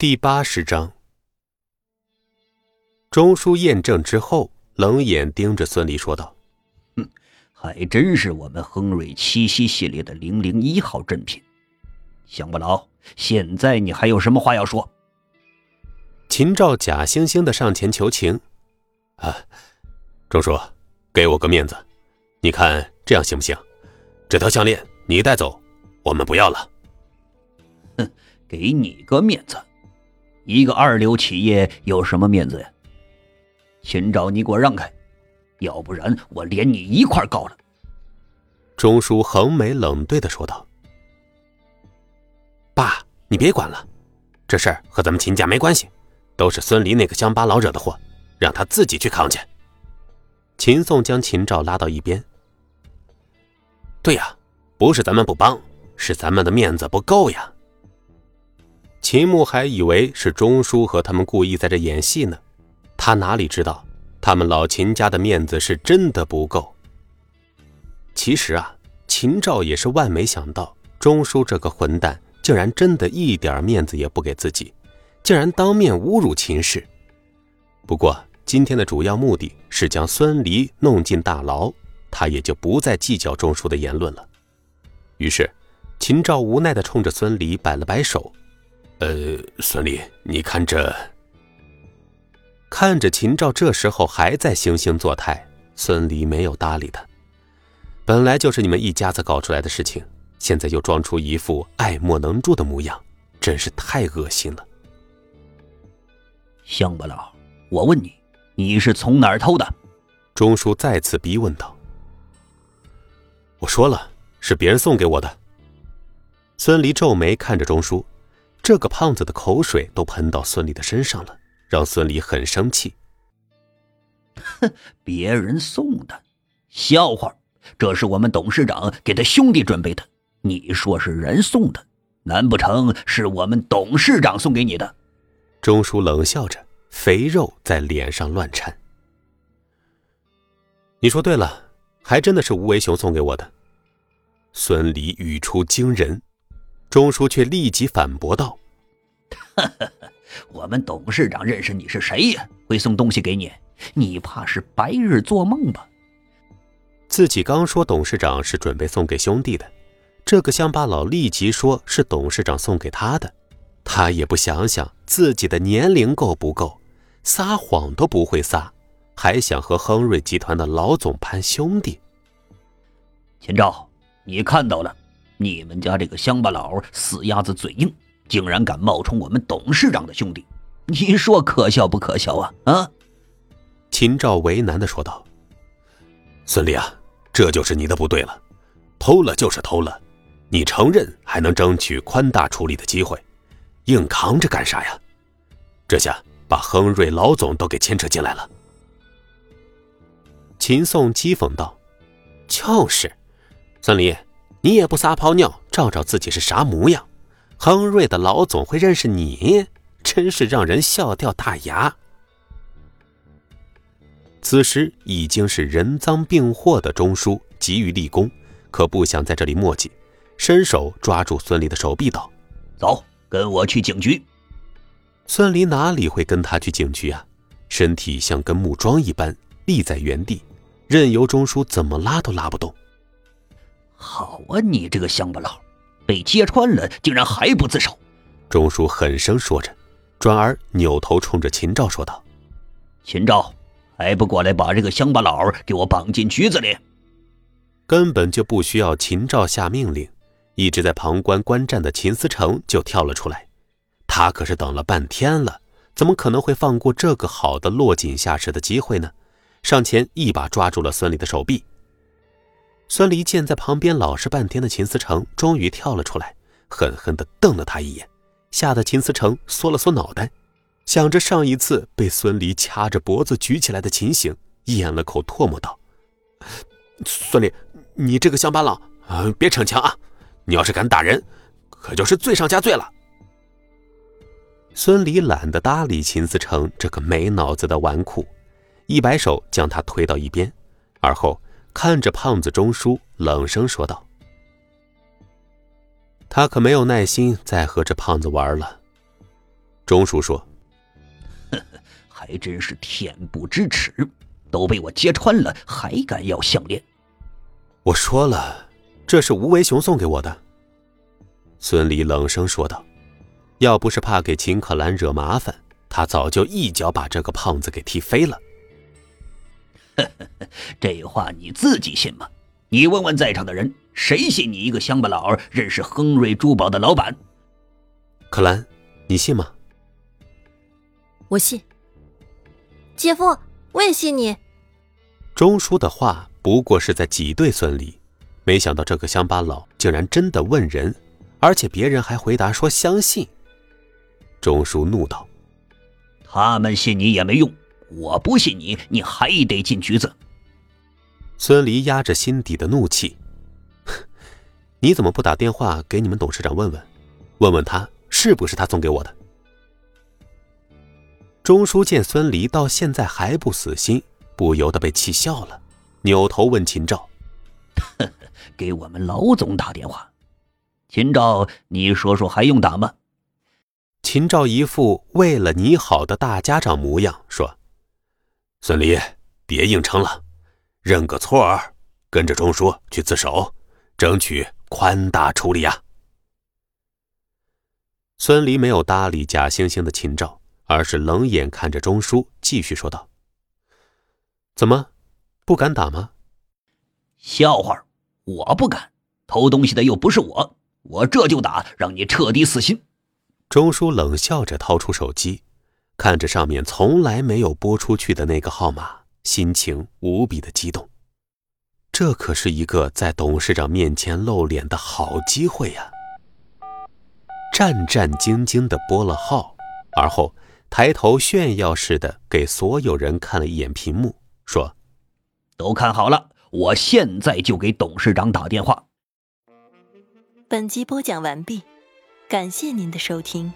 第八十章，钟书验证之后，冷眼盯着孙离说道：“哼，还真是我们亨瑞七夕系列的零零一号珍品。乡巴佬，现在你还有什么话要说？”秦照假惺惺的上前求情：“啊，钟叔，给我个面子，你看这样行不行？这条项链你带走，我们不要了。”哼，给你个面子。一个二流企业有什么面子呀？秦昭，你给我让开，要不然我连你一块告了。钟叔横眉冷对的说道：“爸，你别管了，这事儿和咱们秦家没关系，都是孙离那个乡巴佬惹的祸，让他自己去扛去。”秦宋将秦昭拉到一边：“对呀，不是咱们不帮，是咱们的面子不够呀。”秦牧还以为是钟叔和他们故意在这演戏呢，他哪里知道，他们老秦家的面子是真的不够。其实啊，秦照也是万没想到，钟叔这个混蛋竟然真的一点面子也不给自己，竟然当面侮辱秦氏。不过今天的主要目的是将孙离弄进大牢，他也就不再计较钟叔的言论了。于是，秦照无奈地冲着孙离摆了摆手。呃，孙俪，你看这。看着秦照这时候还在惺惺作态，孙俪没有搭理他。本来就是你们一家子搞出来的事情，现在又装出一副爱莫能助的模样，真是太恶心了。乡巴佬，我问你，你是从哪儿偷的？钟叔再次逼问道。我说了，是别人送给我的。孙离皱眉看着钟叔。这个胖子的口水都喷到孙俪的身上了，让孙俪很生气。哼，别人送的，笑话！这是我们董事长给他兄弟准备的。你说是人送的，难不成是我们董事长送给你的？钟叔冷笑着，肥肉在脸上乱颤。你说对了，还真的是吴为雄送给我的。孙俪语出惊人。钟叔却立即反驳道：“我们董事长认识你是谁呀？会送东西给你？你怕是白日做梦吧？”自己刚说董事长是准备送给兄弟的，这个乡巴佬立即说是董事长送给他的，他也不想想自己的年龄够不够，撒谎都不会撒，还想和亨瑞集团的老总攀兄弟。秦照，你看到了。你们家这个乡巴佬死鸭子嘴硬，竟然敢冒充我们董事长的兄弟，你说可笑不可笑啊？啊！秦赵为难的说道：“孙俪啊，这就是你的不对了，偷了就是偷了，你承认还能争取宽大处理的机会，硬扛着干啥呀？这下把亨瑞老总都给牵扯进来了。”秦宋讥讽道：“就是，孙俪。”你也不撒泡尿，照照自己是啥模样？亨瑞的老总会认识你，真是让人笑掉大牙。此时已经是人赃并获的钟叔急于立功，可不想在这里墨迹，伸手抓住孙离的手臂道：“走，跟我去警局。”孙离哪里会跟他去警局啊？身体像根木桩一般立在原地，任由钟叔怎么拉都拉不动。好啊，你这个乡巴佬，被揭穿了，竟然还不自首！钟叔狠声说着，转而扭头冲着秦照说道：“秦照，还不过来把这个乡巴佬给我绑进局子里！”根本就不需要秦照下命令，一直在旁观观战的秦思成就跳了出来。他可是等了半天了，怎么可能会放过这个好的落井下石的机会呢？上前一把抓住了孙俪的手臂。孙离见在旁边老实半天的秦思成终于跳了出来，狠狠地瞪了他一眼，吓得秦思成缩了缩脑袋，想着上一次被孙离掐着脖子举起来的情形，咽了口唾沫道：“孙离，你这个乡巴佬啊，别逞强啊！你要是敢打人，可就是罪上加罪了。”孙离懒得搭理秦思成这个没脑子的纨绔，一摆手将他推到一边，而后。看着胖子钟叔，冷声说道：“他可没有耐心再和这胖子玩了。”钟叔说：“ 还真是恬不知耻，都被我揭穿了，还敢要项链？”我说了，这是吴为雄送给我的。孙离冷声说道：“要不是怕给秦可兰惹麻烦，他早就一脚把这个胖子给踢飞了。” 这话你自己信吗？你问问在场的人，谁信你一个乡巴佬认识亨瑞珠宝的老板？可兰，你信吗？我信。姐夫，我也信你。钟叔的话不过是在挤兑孙俪，没想到这个乡巴佬竟然真的问人。而且别人还回答说相信。钟叔怒道：“他们信你也没用，我不信你，你还得进局子。”孙离压着心底的怒气：“你怎么不打电话给你们董事长问问，问问他是不是他送给我的？”钟叔见孙离到现在还不死心，不由得被气笑了，扭头问秦照：“给我们老总打电话。”秦照，你说说还用打吗？秦照一副为了你好的大家长模样，说：“孙离，别硬撑了，认个错儿，跟着钟叔去自首，争取宽大处理啊。”孙离没有搭理假惺惺的秦照，而是冷眼看着钟叔，继续说道：“怎么，不敢打吗？”笑话，我不敢，偷东西的又不是我。我这就打，让你彻底死心。钟叔冷笑着掏出手机，看着上面从来没有拨出去的那个号码，心情无比的激动。这可是一个在董事长面前露脸的好机会呀！战战兢兢的拨了号，而后抬头炫耀似的给所有人看了一眼屏幕，说：“都看好了，我现在就给董事长打电话。”本集播讲完毕，感谢您的收听。